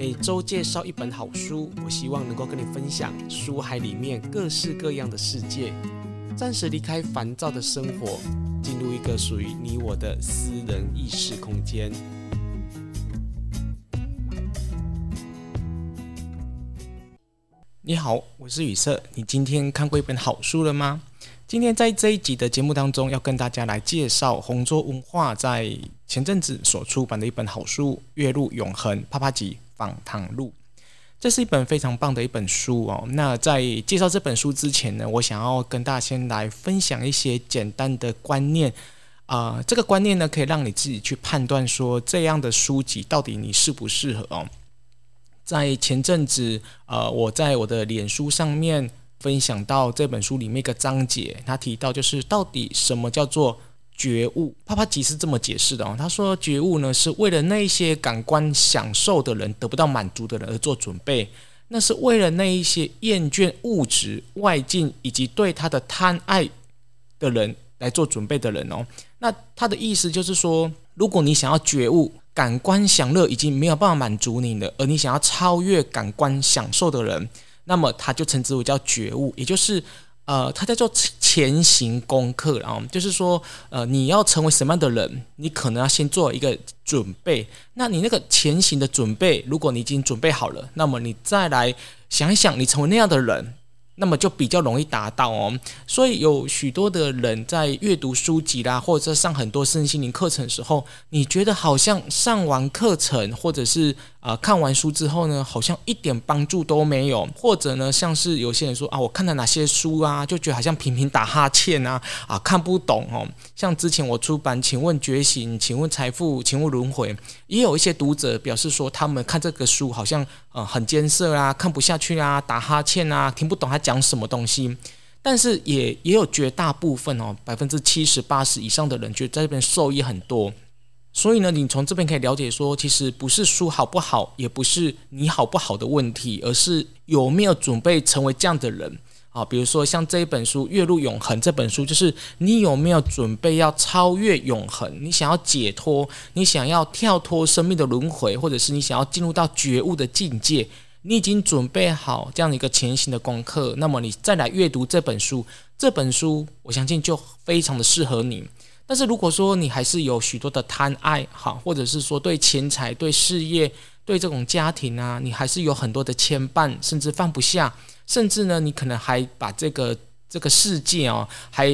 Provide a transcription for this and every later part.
每周介绍一本好书，我希望能够跟你分享书海里面各式各样的世界，暂时离开烦躁的生活，进入一个属于你我的私人意识空间。你好，我是雨色，你今天看过一本好书了吗？今天在这一集的节目当中，要跟大家来介绍红桌文化在前阵子所出版的一本好书《月入永恒啪啪击访谈录》。这是一本非常棒的一本书哦。那在介绍这本书之前呢，我想要跟大家先来分享一些简单的观念啊、这个观念呢，可以让你自己去判断说，这样的书籍到底你适不适合哦。在前阵子，呃，我在我的脸书上面。分享到这本书里面一个章节，他提到就是到底什么叫做觉悟？啪啪吉是这么解释的哦。他说觉悟呢是为了那些感官享受的人得不到满足的人而做准备，那是为了那一些厌倦物质外境以及对他的贪爱的人来做准备的人哦。那他的意思就是说，如果你想要觉悟，感官享乐已经没有办法满足你了，而你想要超越感官享受的人。那么他就称之为叫觉悟，也就是呃，他在做前行功课，然后就是说，呃，你要成为什么样的人，你可能要先做一个准备。那你那个前行的准备，如果你已经准备好了，那么你再来想一想，你成为那样的人。那么就比较容易达到哦，所以有许多的人在阅读书籍啦，或者上很多身心灵课程的时候，你觉得好像上完课程，或者是啊、呃、看完书之后呢，好像一点帮助都没有，或者呢，像是有些人说啊，我看了哪些书啊，就觉得好像频频打哈欠啊，啊看不懂哦。像之前我出版《请问觉醒》《请问财富》《请问轮回》，也有一些读者表示说，他们看这个书好像呃很艰涩啊，看不下去啊，打哈欠啊，听不懂他讲。讲什么东西？但是也也有绝大部分哦，百分之七十八十以上的人觉得在这边受益很多。所以呢，你从这边可以了解说，其实不是书好不好，也不是你好不好的问题，而是有没有准备成为这样的人啊。比如说像这一本书《月入永恒》这本书，就是你有没有准备要超越永恒？你想要解脱，你想要跳脱生命的轮回，或者是你想要进入到觉悟的境界？你已经准备好这样一个前行的功课，那么你再来阅读这本书，这本书我相信就非常的适合你。但是如果说你还是有许多的贪爱，哈，或者是说对钱财、对事业、对这种家庭啊，你还是有很多的牵绊，甚至放不下，甚至呢，你可能还把这个这个世界哦，还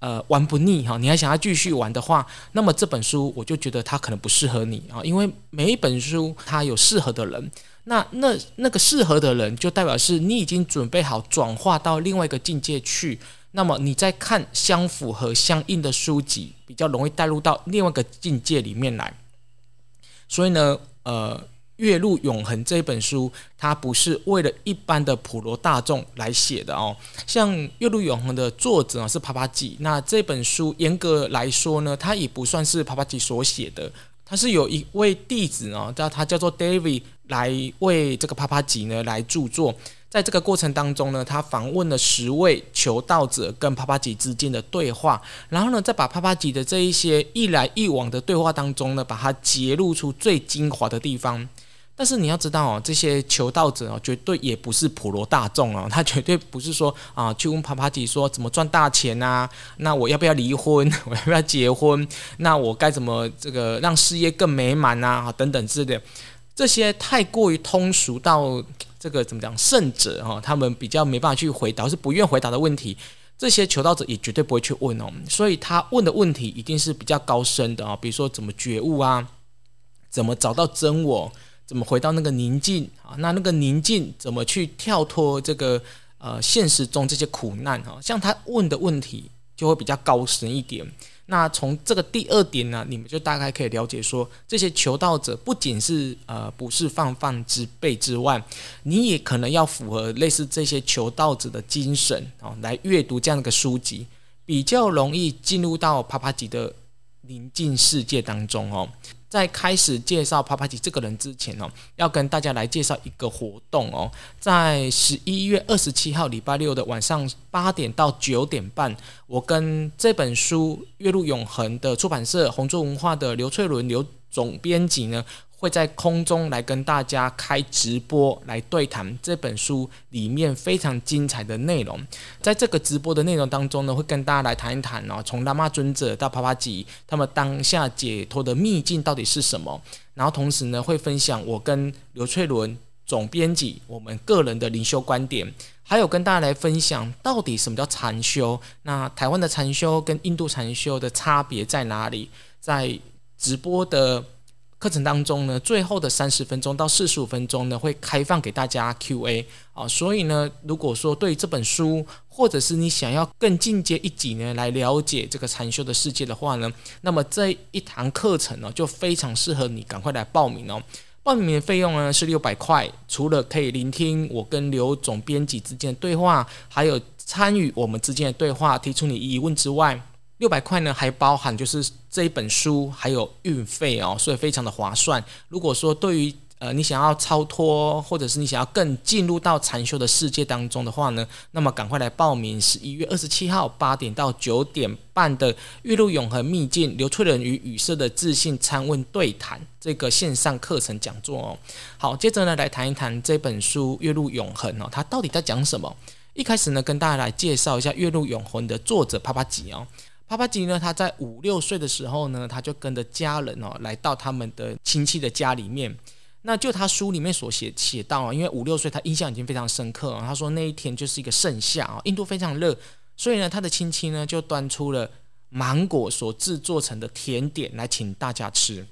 呃玩不腻哈，你还想要继续玩的话，那么这本书我就觉得它可能不适合你啊，因为每一本书它有适合的人。那那那个适合的人，就代表是你已经准备好转化到另外一个境界去。那么你再看相符合相应的书籍，比较容易带入到另外一个境界里面来。所以呢，呃，《月入永恒》这本书，它不是为了一般的普罗大众来写的哦。像《月入永恒》的作者啊是啪啪击，那这本书严格来说呢，它也不算是啪啪击所写的。它是有一位弟子哦，叫他叫做 David 来为这个啪啪击呢来著作，在这个过程当中呢，他访问了十位求道者跟啪啪击之间的对话，然后呢，再把啪啪击的这一些一来一往的对话当中呢，把它揭露出最精华的地方。但是你要知道哦，这些求道者哦，绝对也不是普罗大众哦，他绝对不是说啊，去问啪啪提说怎么赚大钱啊，那我要不要离婚？我要不要结婚？那我该怎么这个让事业更美满啊？等等之类的，这些太过于通俗到这个怎么讲圣者哈，他们比较没办法去回答，是不愿回答的问题，这些求道者也绝对不会去问哦，所以他问的问题一定是比较高深的啊，比如说怎么觉悟啊，怎么找到真我。怎么回到那个宁静啊？那那个宁静怎么去跳脱这个呃现实中这些苦难啊？像他问的问题就会比较高深一点。那从这个第二点呢，你们就大概可以了解说，这些求道者不仅是呃不是泛泛之辈之外，你也可能要符合类似这些求道者的精神啊，来阅读这样的一个书籍，比较容易进入到啪啪吉的宁静世界当中哦。在开始介绍帕帕奇这个人之前哦，要跟大家来介绍一个活动哦，在十一月二十七号礼拜六的晚上八点到九点半，我跟这本书《月入永恒》的出版社红州文化的刘翠伦刘总编辑呢，会在空中来跟大家开直播来对谈这本书里面非常精彩的内容。在这个直播的内容当中呢，会跟大家来谈一谈哦，从喇嘛尊者到帕帕吉，他们当下解脱的秘境到底是什么？然后同时呢，会分享我跟刘翠伦总编辑我们个人的灵修观点，还有跟大家来分享到底什么叫禅修？那台湾的禅修跟印度禅修的差别在哪里？在直播的。课程当中呢，最后的三十分钟到四十五分钟呢，会开放给大家 Q&A 啊，所以呢，如果说对这本书，或者是你想要更进阶一级呢，来了解这个禅修的世界的话呢，那么这一堂课程呢，就非常适合你赶快来报名哦。报名的费用呢是六百块，除了可以聆听我跟刘总编辑之间的对话，还有参与我们之间的对话，提出你疑问之外。六百块呢，还包含就是这一本书还有运费哦，所以非常的划算。如果说对于呃你想要超脱，或者是你想要更进入到禅修的世界当中的话呢，那么赶快来报名十一月二十七号八点到九点半的《跃入永恒秘境：刘粹伦与宇色的自信参问对谈》这个线上课程讲座哦。好，接着呢来谈一谈这本书《月入永恒》哦，它到底在讲什么？一开始呢跟大家来介绍一下《月入永恒》的作者帕帕吉哦。帕帕吉呢，他在五六岁的时候呢，他就跟着家人哦，来到他们的亲戚的家里面。那就他书里面所写写到啊，因为五六岁他印象已经非常深刻。他说那一天就是一个盛夏啊，印度非常热，所以呢，他的亲戚呢就端出了芒果所制作成的甜点来请大家吃。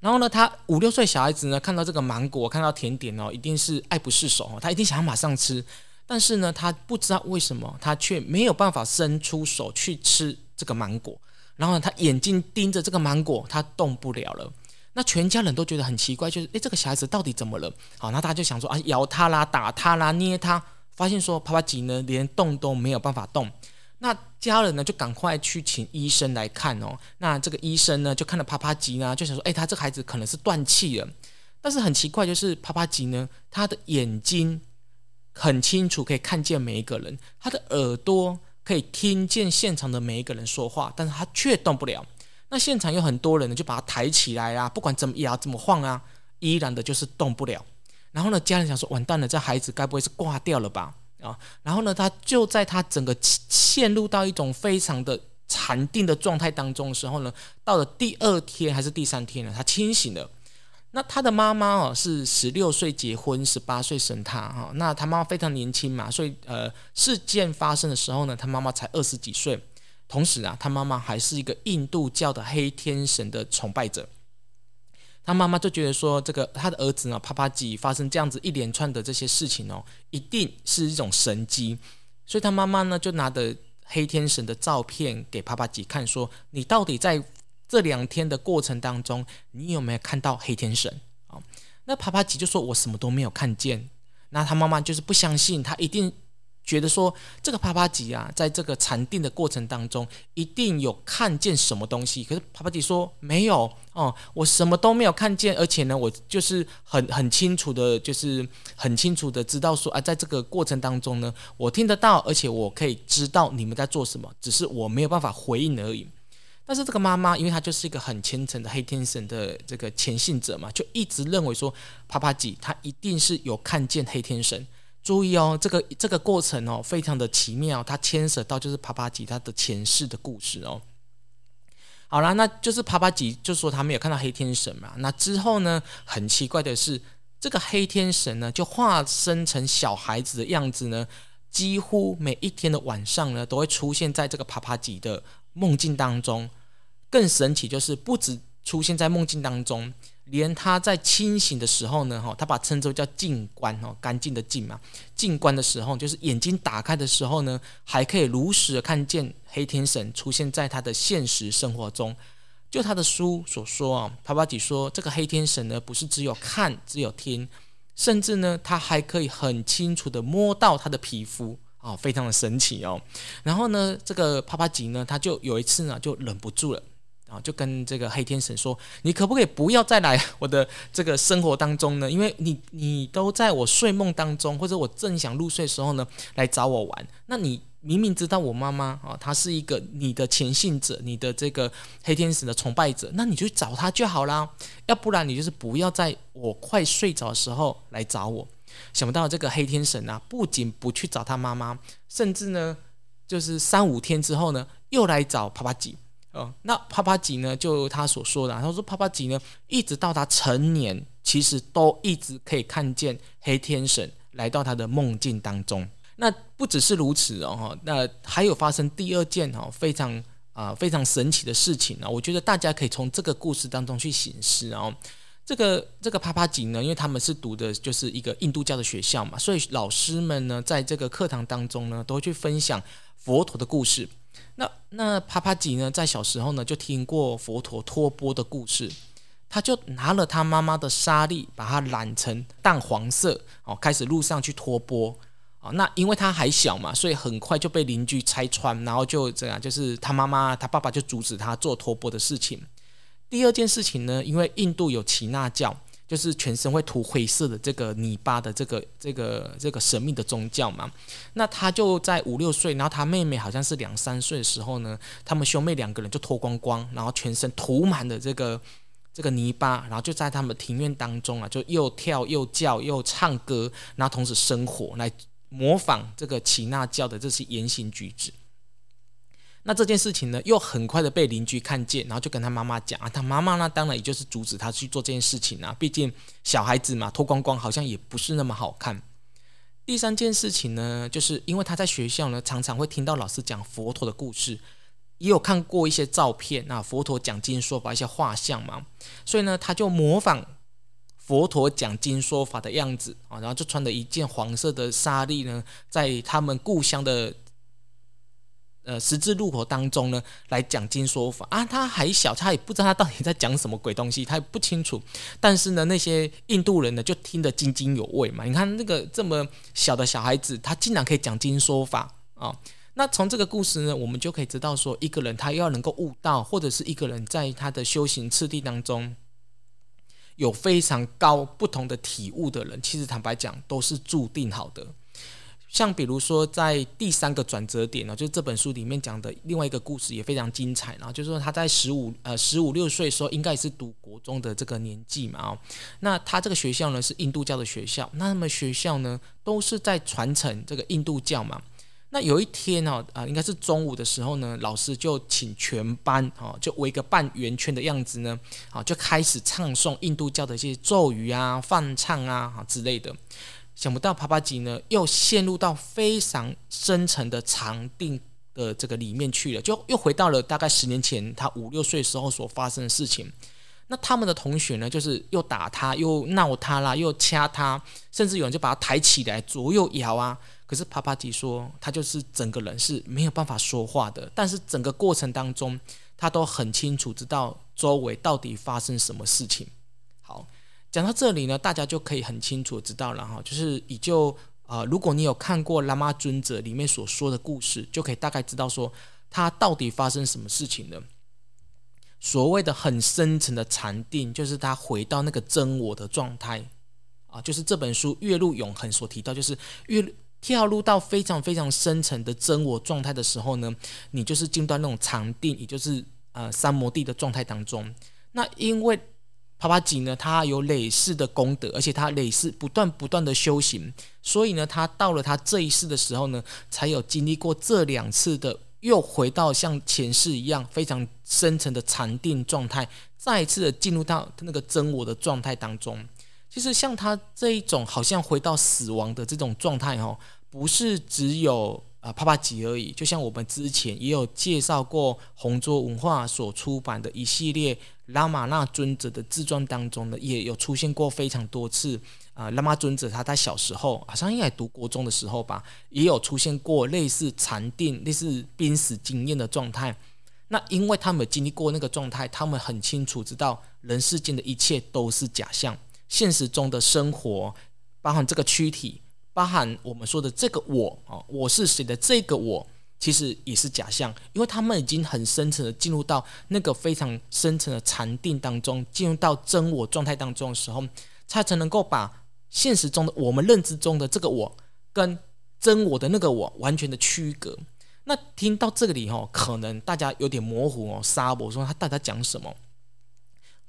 然后呢，他五六岁小孩子呢看到这个芒果，看到甜点哦，一定是爱不释手哦，他一定想要马上吃。但是呢，他不知道为什么，他却没有办法伸出手去吃这个芒果。然后呢，他眼睛盯着这个芒果，他动不了了。那全家人都觉得很奇怪，就是诶，这个小孩子到底怎么了？好，那大家就想说啊，摇他啦，打他啦，捏他，发现说帕帕吉呢连动都没有办法动。那家人呢就赶快去请医生来看哦。那这个医生呢就看了帕帕吉呢，就想说，诶，他这孩子可能是断气了。但是很奇怪，就是帕帕吉呢，他的眼睛。很清楚可以看见每一个人，他的耳朵可以听见现场的每一个人说话，但是他却动不了。那现场有很多人呢，就把他抬起来啊，不管怎么摇怎么晃啊，依然的就是动不了。然后呢，家人想说，完蛋了，这孩子该不会是挂掉了吧？啊，然后呢，他就在他整个陷入到一种非常的禅定的状态当中的时候呢，到了第二天还是第三天呢，他清醒了。那他的妈妈哦是十六岁结婚，十八岁生他哈。那他妈妈非常年轻嘛，所以呃事件发生的时候呢，他妈妈才二十几岁。同时啊，他妈妈还是一个印度教的黑天神的崇拜者。他妈妈就觉得说，这个他的儿子呢，帕帕吉发生这样子一连串的这些事情哦，一定是一种神迹。所以他妈妈呢就拿着黑天神的照片给帕帕吉看，说你到底在。这两天的过程当中，你有没有看到黑天神啊？那帕帕吉就说：“我什么都没有看见。”那他妈妈就是不相信，他一定觉得说这个帕帕吉啊，在这个禅定的过程当中，一定有看见什么东西。可是帕帕吉说：“没有哦，我什么都没有看见，而且呢，我就是很很清楚的，就是很清楚的知道说啊，在这个过程当中呢，我听得到，而且我可以知道你们在做什么，只是我没有办法回应而已。”但是这个妈妈，因为她就是一个很虔诚的黑天神的这个虔信者嘛，就一直认为说，帕帕吉他一定是有看见黑天神。注意哦，这个这个过程哦，非常的奇妙，它牵涉到就是帕帕吉他的前世的故事哦。好啦，那就是帕帕吉就说他没有看到黑天神嘛。那之后呢，很奇怪的是，这个黑天神呢，就化身成小孩子的样子呢，几乎每一天的晚上呢，都会出现在这个帕帕吉的。梦境当中，更神奇就是不止出现在梦境当中，连他在清醒的时候呢，哈，他把称之为叫静观哦，干净的静嘛，静观的时候，就是眼睛打开的时候呢，还可以如实的看见黑天神出现在他的现实生活中。就他的书所说啊，帕帕吉说，这个黑天神呢，不是只有看，只有听，甚至呢，他还可以很清楚的摸到他的皮肤。哦，非常的神奇哦。然后呢，这个帕帕吉呢，他就有一次呢，就忍不住了，啊，就跟这个黑天神说：“你可不可以不要再来我的这个生活当中呢？因为你你都在我睡梦当中，或者我正想入睡的时候呢，来找我玩。那你明明知道我妈妈啊，她是一个你的虔信者，你的这个黑天使的崇拜者，那你就去找她就好啦。要不然你就是不要在我快睡着的时候来找我。想不到这个黑天神啊，不仅不去找他妈妈，甚至呢，就是三五天之后呢，又来找帕帕吉。哦，那帕帕吉呢，就他所说的，他说帕帕吉呢，一直到他成年，其实都一直可以看见黑天神来到他的梦境当中。那不只是如此哦，那还有发生第二件哦非常啊、非常神奇的事情呢。我觉得大家可以从这个故事当中去醒思哦。这个这个帕帕吉呢，因为他们是读的就是一个印度教的学校嘛，所以老师们呢在这个课堂当中呢，都会去分享佛陀的故事。那那帕帕吉呢，在小时候呢就听过佛陀托钵的故事，他就拿了他妈妈的沙粒，把它染成淡黄色哦，开始路上去托钵。啊，那因为他还小嘛，所以很快就被邻居拆穿，然后就这样，就是他妈妈、他爸爸就阻止他做托钵的事情。第二件事情呢，因为印度有耆那教，就是全身会涂灰色的这个泥巴的这个这个这个神秘的宗教嘛。那他就在五六岁，然后他妹妹好像是两三岁的时候呢，他们兄妹两个人就脱光光，然后全身涂满了这个这个泥巴，然后就在他们庭院当中啊，就又跳又叫又唱歌，然后同时生火来。模仿这个耆那教的这些言行举止，那这件事情呢，又很快的被邻居看见，然后就跟他妈妈讲啊，他妈妈呢，当然也就是阻止他去做这件事情啊，毕竟小孩子嘛，脱光光好像也不是那么好看。第三件事情呢，就是因为他在学校呢，常常会听到老师讲佛陀的故事，也有看过一些照片，那佛陀讲经说法一些画像嘛，所以呢，他就模仿。佛陀讲经说法的样子啊，然后就穿了一件黄色的纱丽呢，在他们故乡的呃十字路口当中呢，来讲经说法啊。他还小，他也不知道他到底在讲什么鬼东西，他也不清楚。但是呢，那些印度人呢，就听得津津有味嘛。你看那个这么小的小孩子，他竟然可以讲经说法啊。那从这个故事呢，我们就可以知道说，一个人他要能够悟道，或者是一个人在他的修行次第当中。有非常高不同的体悟的人，其实坦白讲都是注定好的。像比如说，在第三个转折点呢，就是这本书里面讲的另外一个故事也非常精彩。然后就是说他在十五呃十五六岁的时候，应该也是读国中的这个年纪嘛。哦，那他这个学校呢是印度教的学校，那么学校呢都是在传承这个印度教嘛。那有一天哦，啊，应该是中午的时候呢，老师就请全班哦，就围个半圆圈的样子呢，啊，就开始唱诵印度教的一些咒语啊、梵唱啊之类的。想不到帕帕吉呢，又陷入到非常深沉的长定的这个里面去了，就又回到了大概十年前他五六岁时候所发生的事情。那他们的同学呢，就是又打他，又闹他啦，又掐他，甚至有人就把他抬起来左右摇啊。可是帕帕吉说，他就是整个人是没有办法说话的，但是整个过程当中，他都很清楚知道周围到底发生什么事情。讲到这里呢，大家就可以很清楚知道了哈，就是以就啊、如果你有看过喇嘛尊者里面所说的故事，就可以大概知道说他到底发生什么事情了。所谓的很深层的禅定，就是他回到那个真我的状态啊，就是这本书《月入永恒》所提到，就是月。跳入到非常非常深层的真我状态的时候呢，你就是进到那种禅定，也就是呃三摩地的状态当中。那因为帕帕吉呢，他有累世的功德，而且他累世不断不断的修行，所以呢，他到了他这一世的时候呢，才有经历过这两次的又回到像前世一样非常深层的禅定状态，再一次的进入到那个真我的状态当中。其实像他这一种好像回到死亡的这种状态哦，不是只有啊帕帕吉而已。就像我们之前也有介绍过红桌文化所出版的一系列拉玛那尊者的自传当中呢，也有出现过非常多次啊。拉玛尊者他在小时候好像应该读国中的时候吧，也有出现过类似禅定、类似濒死经验的状态。那因为他们经历过那个状态，他们很清楚知道人世间的一切都是假象。现实中的生活，包含这个躯体，包含我们说的这个我啊，我是谁的这个我，其实也是假象，因为他们已经很深层的进入到那个非常深层的禅定当中，进入到真我状态当中的时候，他才能够把现实中的我们认知中的这个我跟真我的那个我完全的区隔。那听到这里哦，可能大家有点模糊哦，沙博说他到底在讲什么？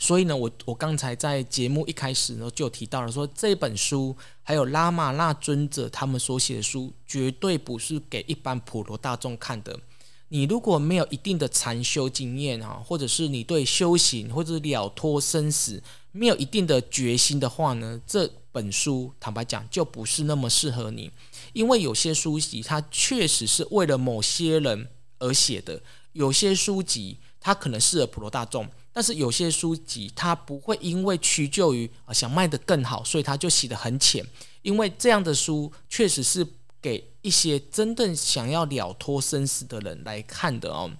所以呢，我我刚才在节目一开始呢就提到了说，这本书还有拉玛那尊者他们所写的书，绝对不是给一般普罗大众看的。你如果没有一定的禅修经验啊，或者是你对修行或者了脱生死没有一定的决心的话呢，这本书坦白讲就不是那么适合你，因为有些书籍它确实是为了某些人而写的，有些书籍它可能适合普罗大众，但是有些书籍它不会因为屈就于啊想卖得更好，所以它就写得很浅，因为这样的书确实是。给一些真正想要了脱生死的人来看的哦，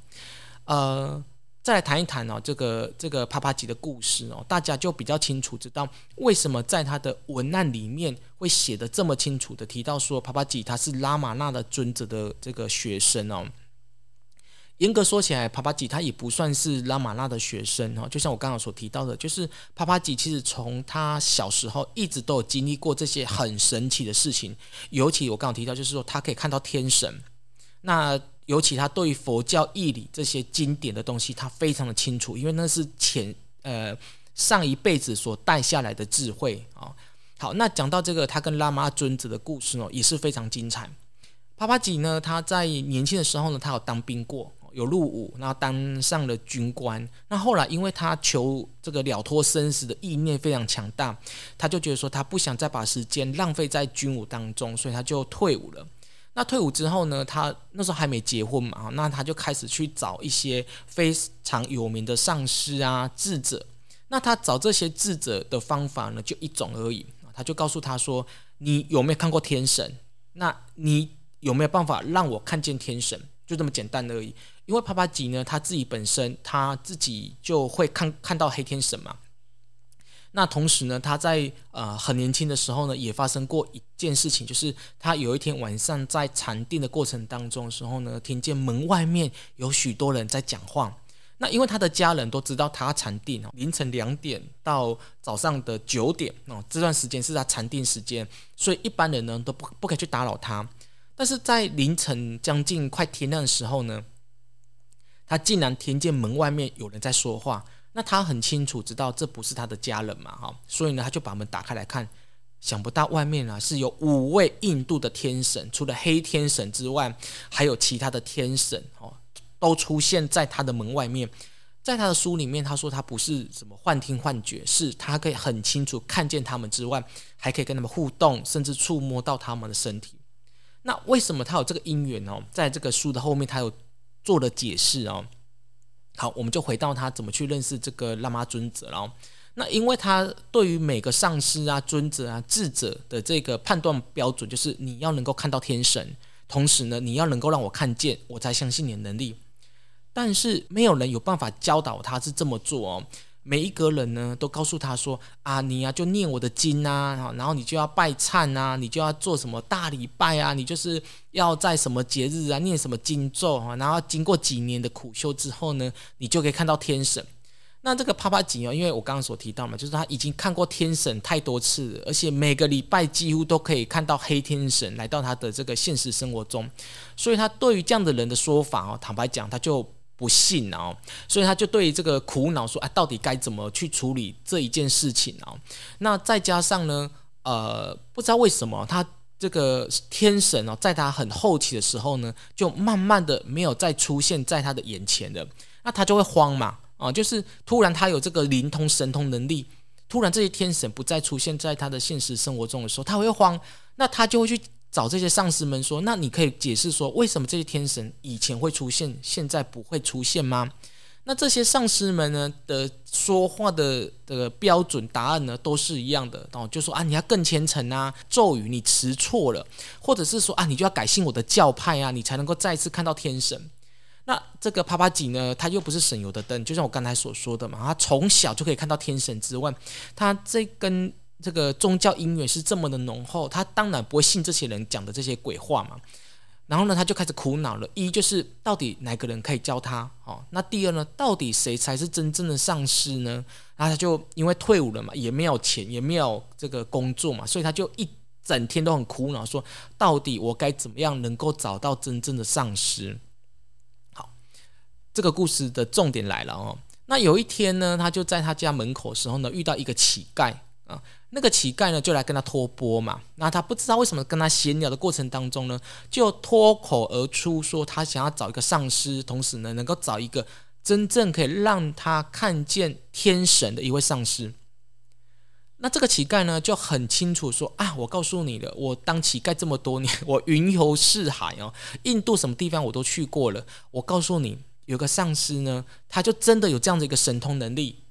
呃，再来谈一谈哦，这个这个帕帕吉的故事哦，大家就比较清楚知道为什么在他的文案里面会写得这么清楚的提到说帕帕吉他是拉玛那的尊者的这个学生哦。严格说起来，帕帕吉他也不算是拉玛拉的学生哈，就像我刚刚所提到的，就是帕帕吉其实从他小时候一直都有经历过这些很神奇的事情。尤其我刚刚提到，就是说他可以看到天神。那尤其他对于佛教义理这些经典的东西，他非常的清楚，因为那是前呃上一辈子所带下来的智慧啊。好，那讲到这个他跟拉玛尊者的故事呢，也是非常精彩。帕帕吉呢，他在年轻的时候呢，他有当兵过。有入伍，然后当上了军官。那后来，因为他求这个了脱生死的意念非常强大，他就觉得说他不想再把时间浪费在军伍当中，所以他就退伍了。那退伍之后呢，他那时候还没结婚嘛，那他就开始去找一些非常有名的上师啊、智者。那他找这些智者的方法呢，就一种而已。他就告诉他说：“你有没有看过天神？那你有没有办法让我看见天神？就这么简单而已。”因为帕帕吉呢，他自己本身他自己就会看看到黑天神嘛。那同时呢，他在呃很年轻的时候呢，也发生过一件事情，就是他有一天晚上在禅定的过程当中的时候呢，听见门外面有许多人在讲话。那因为他的家人都知道他禅定哦，凌晨两点到早上的九点哦，这段时间是他禅定时间，所以一般人呢都不不可以去打扰他。但是在凌晨将近快天亮的时候呢，他竟然听见门外面有人在说话，那他很清楚知道这不是他的家人嘛，哈，所以呢，他就把门打开来看，想不到外面啊是有五位印度的天神，除了黑天神之外，还有其他的天神哦，都出现在他的门外面。在他的书里面，他说他不是什么幻听幻觉，是他可以很清楚看见他们之外，还可以跟他们互动，甚至触摸到他们的身体。那为什么他有这个因缘呢？在这个书的后面，他有。做了解释哦，好，我们就回到他怎么去认识这个辣妈尊者了。那因为他对于每个上师啊、尊者啊、智者的这个判断标准，就是你要能够看到天神，同时呢，你要能够让我看见，我才相信你的能力。但是没有人有办法教导他是这么做哦。每一个人呢，都告诉他说：“啊，你呀、啊，就念我的经啊，然后你就要拜忏啊，你就要做什么大礼拜啊，你就是要在什么节日啊念什么经咒啊，然后经过几年的苦修之后呢，你就可以看到天神。那这个帕帕吉哦，因为我刚刚所提到嘛，就是他已经看过天神太多次了，而且每个礼拜几乎都可以看到黑天神来到他的这个现实生活中，所以他对于这样的人的说法哦，坦白讲，他就。不信哦，所以他就对这个苦恼说：“啊，到底该怎么去处理这一件事情哦？”那再加上呢，呃，不知道为什么他这个天神哦，在他很后期的时候呢，就慢慢的没有再出现在他的眼前了。那他就会慌嘛，啊，就是突然他有这个灵通神通能力，突然这些天神不再出现在他的现实生活中的时候，他会慌，那他就会去。找这些上师们说，那你可以解释说，为什么这些天神以前会出现，现在不会出现吗？那这些上师们呢的说话的的标准答案呢都是一样的，哦，就说啊，你要更虔诚啊，咒语你持错了，或者是说啊，你就要改信我的教派啊，你才能够再次看到天神。那这个帕帕吉呢，他又不是省油的灯，就像我刚才所说的嘛，他从小就可以看到天神之外，他这根。这个宗教因缘是这么的浓厚，他当然不会信这些人讲的这些鬼话嘛。然后呢，他就开始苦恼了。一就是到底哪个人可以教他？哦，那第二呢，到底谁才是真正的上师呢？然后他就因为退伍了嘛，也没有钱，也没有这个工作嘛，所以他就一整天都很苦恼，说到底我该怎么样能够找到真正的上师？好，这个故事的重点来了哦。那有一天呢，他就在他家门口的时候呢，遇到一个乞丐啊。那个乞丐呢，就来跟他托钵嘛。那他不知道为什么跟他闲聊的过程当中呢，就脱口而出说他想要找一个上师，同时呢，能够找一个真正可以让他看见天神的一位上师。那这个乞丐呢，就很清楚说啊，我告诉你了，我当乞丐这么多年，我云游四海哦，印度什么地方我都去过了。我告诉你。有个上师呢，他就真的有这样的一个神通能力，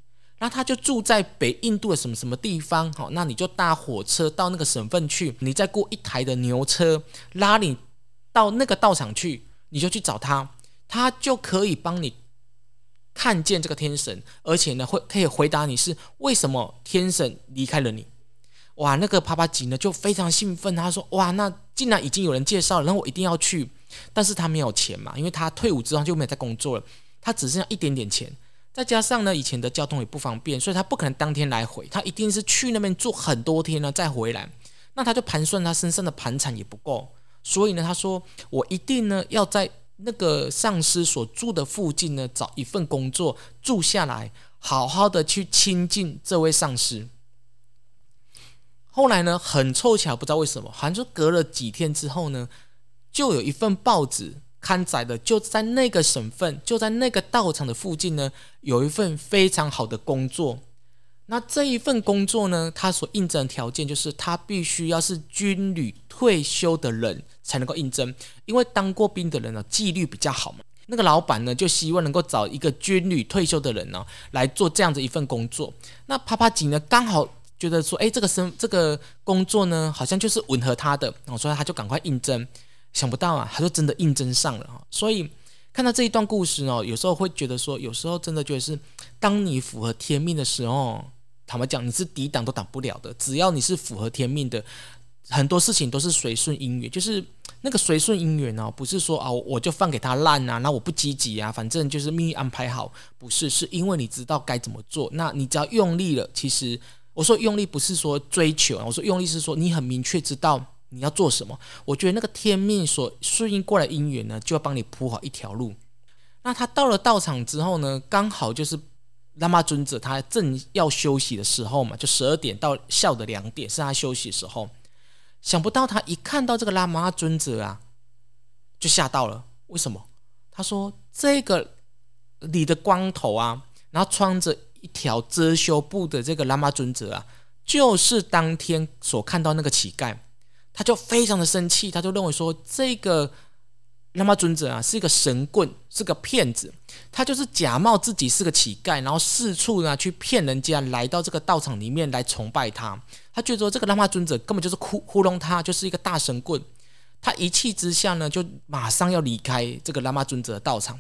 那他就住在北印度的什么什么地方，好，那你就搭火车到那个省份去，你再雇一台的牛车拉你到那个道场去，你就去找他，他就可以帮你看见这个天神，而且呢，会可以回答你是为什么天神离开了你。哇，那个帕帕吉呢就非常兴奋，他说：哇，那既然已经有人介绍了，那我一定要去。但是他没有钱嘛，因为他退伍之后就没有再工作了，他只剩下一点点钱，再加上呢以前的交通也不方便，所以他不可能当天来回，他一定是去那边住很多天呢再回来。那他就盘算他身上的盘缠也不够，所以呢他说我一定呢要在那个上司所住的附近呢找一份工作住下来，好好的去亲近这位上司。后来呢很凑巧，不知道为什么，好像就隔了几天之后呢。就有一份报纸刊载的，就在那个省份，就在那个道场的附近呢，有一份非常好的工作。那这一份工作呢，他所应征的条件就是他必须要是军旅退休的人才能够应征，因为当过兵的人呢，纪律比较好嘛。那个老板呢，就希望能够找一个军旅退休的人呢来做这样子一份工作。那帕帕吉呢，刚好觉得说，哎，这个生这个工作呢，好像就是吻合他的，然后所以他就赶快应征。想不到啊，他就真的应征上了。所以看到这一段故事哦，有时候会觉得说，有时候真的觉得是，当你符合天命的时候，坦白讲，你是抵挡都挡不了的。只要你是符合天命的，很多事情都是随顺因缘。就是那个随顺因缘哦，不是说啊，我就放给他烂啊，那我不积极啊，反正就是命运安排好。不是，是因为你知道该怎么做。那你只要用力了，其实我说用力不是说追求，我说用力是说你很明确知道。你要做什么？我觉得那个天命所顺应过来姻缘呢，就要帮你铺好一条路。那他到了道场之后呢，刚好就是喇嘛尊者他正要休息的时候嘛，就十二点到下午的两点是他休息时候。想不到他一看到这个喇嘛尊者啊，就吓到了。为什么？他说这个你的光头啊，然后穿着一条遮羞布的这个喇嘛尊者啊，就是当天所看到那个乞丐。他就非常的生气，他就认为说这个喇嘛尊者啊是一个神棍，是个骗子。他就是假冒自己是个乞丐，然后四处呢去骗人家来到这个道场里面来崇拜他。他觉得说这个喇嘛尊者根本就是糊糊弄他，就是一个大神棍。他一气之下呢，就马上要离开这个喇嘛尊者的道场。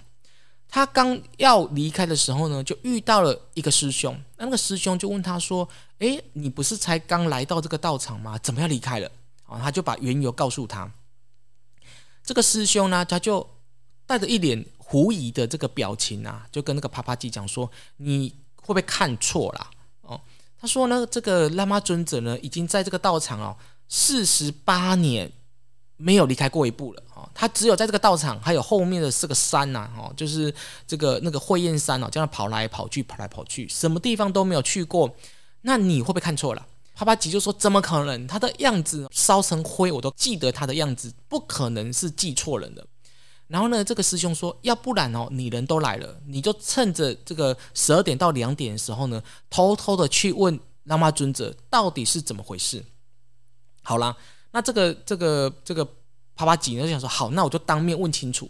他刚要离开的时候呢，就遇到了一个师兄。那个师兄就问他说：“诶，你不是才刚来到这个道场吗？怎么样离开了？”他就把缘由告诉他，这个师兄呢，他就带着一脸狐疑的这个表情啊，就跟那个帕帕吉讲说：“你会不会看错了？”哦，他说呢，这个喇嘛尊者呢，已经在这个道场哦四十八年没有离开过一步了哦，他只有在这个道场，还有后面的这个山呐，哦，就是这个那个慧焰山哦，这样跑来跑去，跑来跑去，什么地方都没有去过。那你会不会看错了？帕帕吉就说：“怎么可能？他的样子烧成灰，我都记得他的样子，不可能是记错人的。”然后呢，这个师兄说：“要不然哦，你人都来了，你就趁着这个十二点到两点的时候呢，偷偷的去问喇嘛尊者到底是怎么回事。”好啦，那这个这个这个帕帕吉呢就想说：“好，那我就当面问清楚。”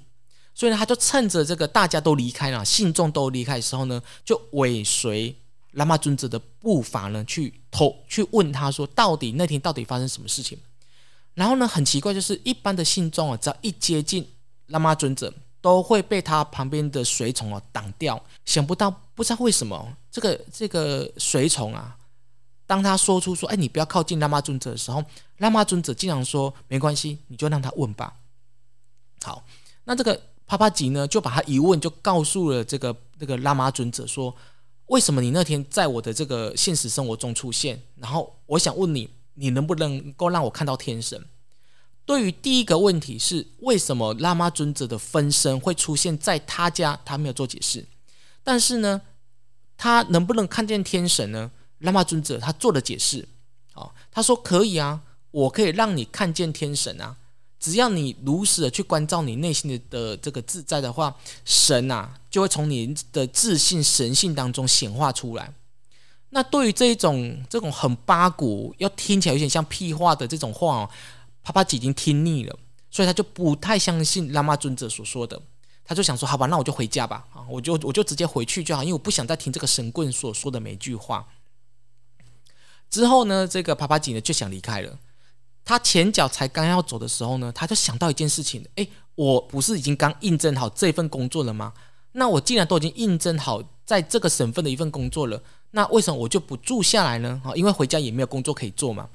所以呢，他就趁着这个大家都离开了，信众都离开的时候呢，就尾随。喇嘛尊者的步伐呢，去偷去问他说，到底那天到底发生什么事情？然后呢，很奇怪，就是一般的信众啊，只要一接近喇嘛尊者，都会被他旁边的随从啊挡掉。想不到，不知道为什么，这个这个随从啊，当他说出说，哎，你不要靠近喇嘛尊者的时候，喇嘛尊者竟然说，没关系，你就让他问吧。好，那这个帕帕吉呢，就把他一问，就告诉了这个这个喇嘛尊者说。为什么你那天在我的这个现实生活中出现？然后我想问你，你能不能够让我看到天神？对于第一个问题是为什么喇嘛尊者的分身会出现在他家，他没有做解释。但是呢，他能不能看见天神呢？喇嘛尊者他做了解释，哦，他说可以啊，我可以让你看见天神啊，只要你如实的去关照你内心的的这个自在的话，神啊就会从你的自信神性当中显化出来。那对于这种这种很八股，要听起来有点像屁话的这种话哦。帕帕吉已经听腻了，所以他就不太相信拉玛尊者所说的，他就想说：“好吧，那我就回家吧，啊，我就我就直接回去就好，因为我不想再听这个神棍所说的每句话。”之后呢，这个帕帕吉呢就想离开了。他前脚才刚要走的时候呢，他就想到一件事情：诶，我不是已经刚应征好这份工作了吗？那我既然都已经应征好在这个省份的一份工作了，那为什么我就不住下来呢？啊，因为回家也没有工作可以做嘛。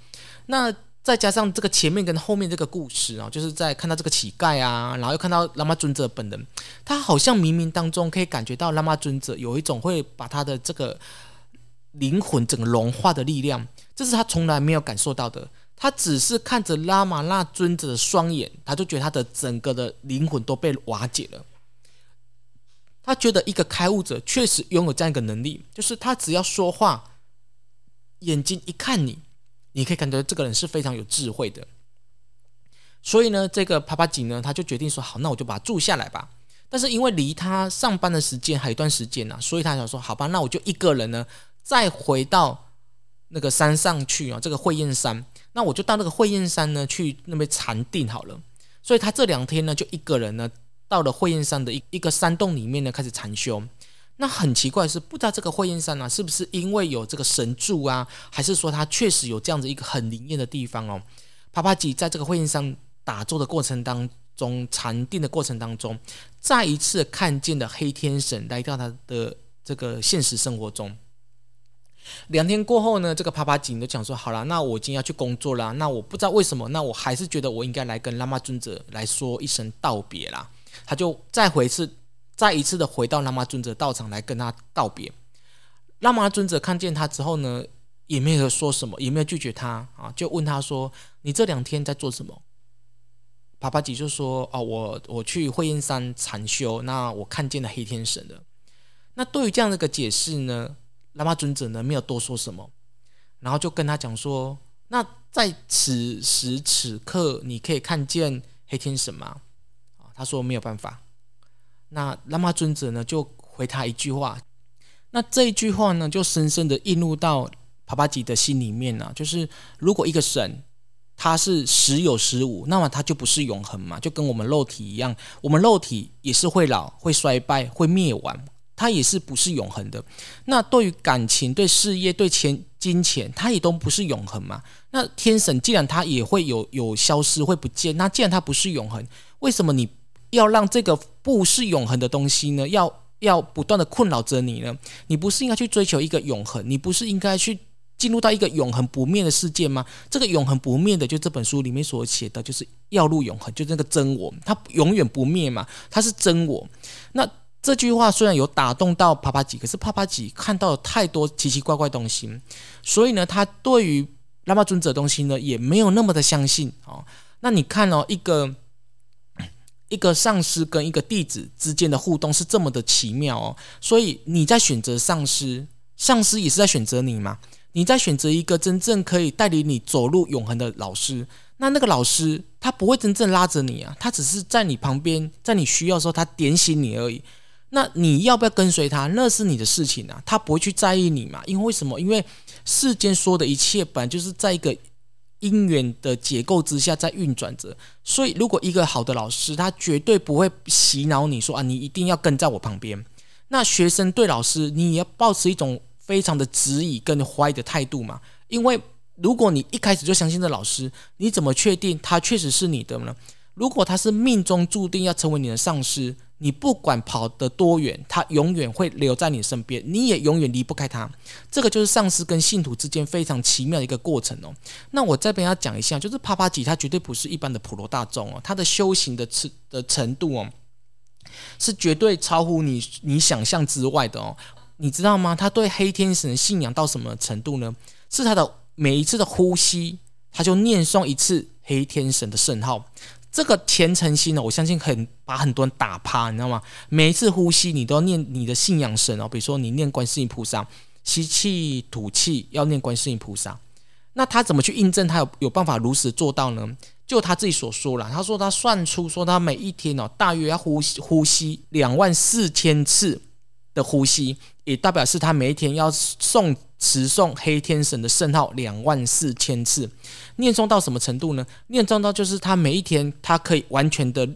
那再加上这个前面跟后面这个故事啊，就是在看到这个乞丐啊，然后又看到拉玛尊者本人，他好像冥冥当中可以感觉到拉玛尊者有一种会把他的这个灵魂整个融化的力量，这是他从来没有感受到的。他只是看着拉玛那尊者的双眼，他就觉得他的整个的灵魂都被瓦解了。他觉得一个开悟者确实拥有这样一个能力，就是他只要说话，眼睛一看你。你可以感觉这个人是非常有智慧的，所以呢，这个帕帕吉呢，他就决定说好，那我就把他住下来吧。但是因为离他上班的时间还有一段时间呢、所以他想说好吧，那我就一个人呢，再回到那个山上去啊，这个慧焰山，那我就到那个会燕山呢去那边禅定好了。所以他这两天呢，就一个人呢，到了会燕山的一一个山洞里面呢，开始禅修。那很奇怪是，不知道这个会燕山啊，是不是因为有这个神助啊，还是说它确实有这样子一个很灵验的地方哦？帕帕吉在这个会燕山打坐的过程当中，禅定的过程当中，再一次看见了黑天神来到他的这个现实生活中。两天过后呢，这个帕帕吉就讲说：“好了，那我今天要去工作了，那我不知道为什么，那我还是觉得我应该来跟拉玛尊者来说一声道别啦。”他就再回一次。再一次的回到拉玛尊者道场来跟他道别，拉玛尊者看见他之后呢，也没有说什么，也没有拒绝他啊，就问他说：“你这两天在做什么？”帕帕吉就说：“哦，我我去会阴山禅修，那我看见了黑天神了。”那对于这样的一个解释呢，喇嘛尊者呢没有多说什么，然后就跟他讲说：“那在此时此刻，你可以看见黑天神吗？”啊，他说没有办法。那拉玛尊者呢，就回他一句话，那这一句话呢，就深深的印入到帕帕吉的心里面了。就是如果一个神他是时有时无，那么他就不是永恒嘛，就跟我们肉体一样，我们肉体也是会老、会衰败、会灭亡，它也是不是永恒的。那对于感情、对事业、对钱、金钱，它也都不是永恒嘛。那天神既然它也会有有消失、会不见，那既然它不是永恒，为什么你？要让这个不是永恒的东西呢，要要不断的困扰着你呢？你不是应该去追求一个永恒？你不是应该去进入到一个永恒不灭的世界吗？这个永恒不灭的，就这本书里面所写的，就是要入永恒，就那个真我，它永远不灭嘛，它是真我。那这句话虽然有打动到帕帕吉，可是帕帕吉看到了太多奇奇怪怪东西，所以呢，他对于拉玛尊者东西呢，也没有那么的相信哦。那你看哦，一个。一个上师跟一个弟子之间的互动是这么的奇妙哦，所以你在选择上师，上师也是在选择你嘛？你在选择一个真正可以带领你走入永恒的老师，那那个老师他不会真正拉着你啊，他只是在你旁边，在你需要的时候他点醒你而已。那你要不要跟随他？那是你的事情啊，他不会去在意你嘛？因为为什么？因为世间说的一切本来就是在一个。因缘的结构之下在运转着，所以如果一个好的老师，他绝对不会洗脑你说啊，你一定要跟在我旁边。那学生对老师，你也要保持一种非常的质疑跟怀疑的态度嘛。因为如果你一开始就相信这老师，你怎么确定他确实是你的呢？如果他是命中注定要成为你的上司，你不管跑得多远，他永远会留在你身边，你也永远离不开他。这个就是上司跟信徒之间非常奇妙的一个过程哦。那我这边要讲一下，就是帕帕吉他绝对不是一般的普罗大众哦，他的修行的次的程度哦，是绝对超乎你你想象之外的哦。你知道吗？他对黑天神信仰到什么程度呢？是他的每一次的呼吸他就念诵一次黑天神的圣号。这个虔诚心呢，我相信很把很多人打趴，你知道吗？每一次呼吸，你都要念你的信仰神哦。比如说，你念观世音菩萨，吸气吐气要念观世音菩萨。那他怎么去印证他有有办法如实做到呢？就他自己所说了，他说他算出说他每一天哦，大约要呼吸呼吸两万四千次的呼吸，也代表是他每一天要诵持诵黑天神的圣号两万四千次。念诵到什么程度呢？念诵到就是他每一天他可以完全的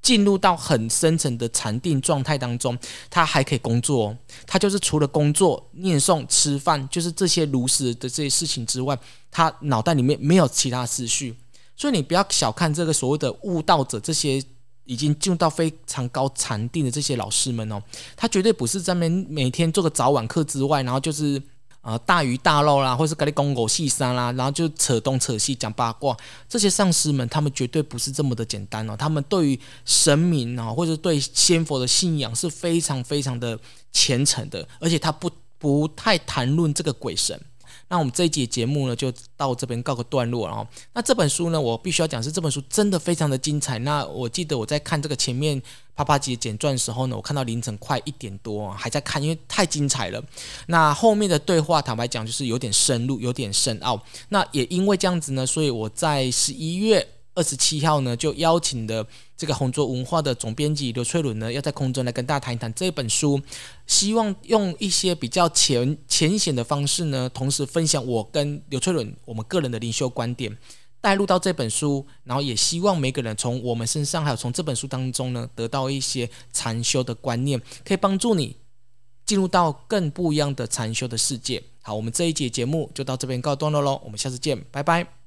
进入到很深层的禅定状态当中，他还可以工作。他就是除了工作、念诵、吃饭，就是这些如实的这些事情之外，他脑袋里面没有其他思绪。所以你不要小看这个所谓的悟道者，这些已经进入到非常高禅定的这些老师们哦，他绝对不是在那边每天做个早晚课之外，然后就是啊大鱼大肉啦，或是跟你讲五四三啦，然后就扯东扯西讲八卦。这些上师们，他们绝对不是这么的简单哦，他们对于神明啊，或者对仙佛的信仰是非常非常的虔诚的，而且他不不太谈论这个鬼神。那我们这一集节目呢，就到这边告个段落了哦。那这本书呢，我必须要讲是这本书真的非常的精彩。那我记得我在看这个前面啪啪姐简传的时候呢，我看到凌晨快一点多还在看，因为太精彩了。那后面的对话，坦白讲就是有点深入，有点深奥。那也因为这样子呢，所以我在十一月。二十七号呢，就邀请的这个红桌文化的总编辑刘翠伦呢，要在空中来跟大家谈一谈这本书，希望用一些比较浅浅显的方式呢，同时分享我跟刘翠伦我们个人的灵修观点，带入到这本书，然后也希望每个人从我们身上，还有从这本书当中呢，得到一些禅修的观念，可以帮助你进入到更不一样的禅修的世界。好，我们这一节节目就到这边告一段落喽，我们下次见，拜拜。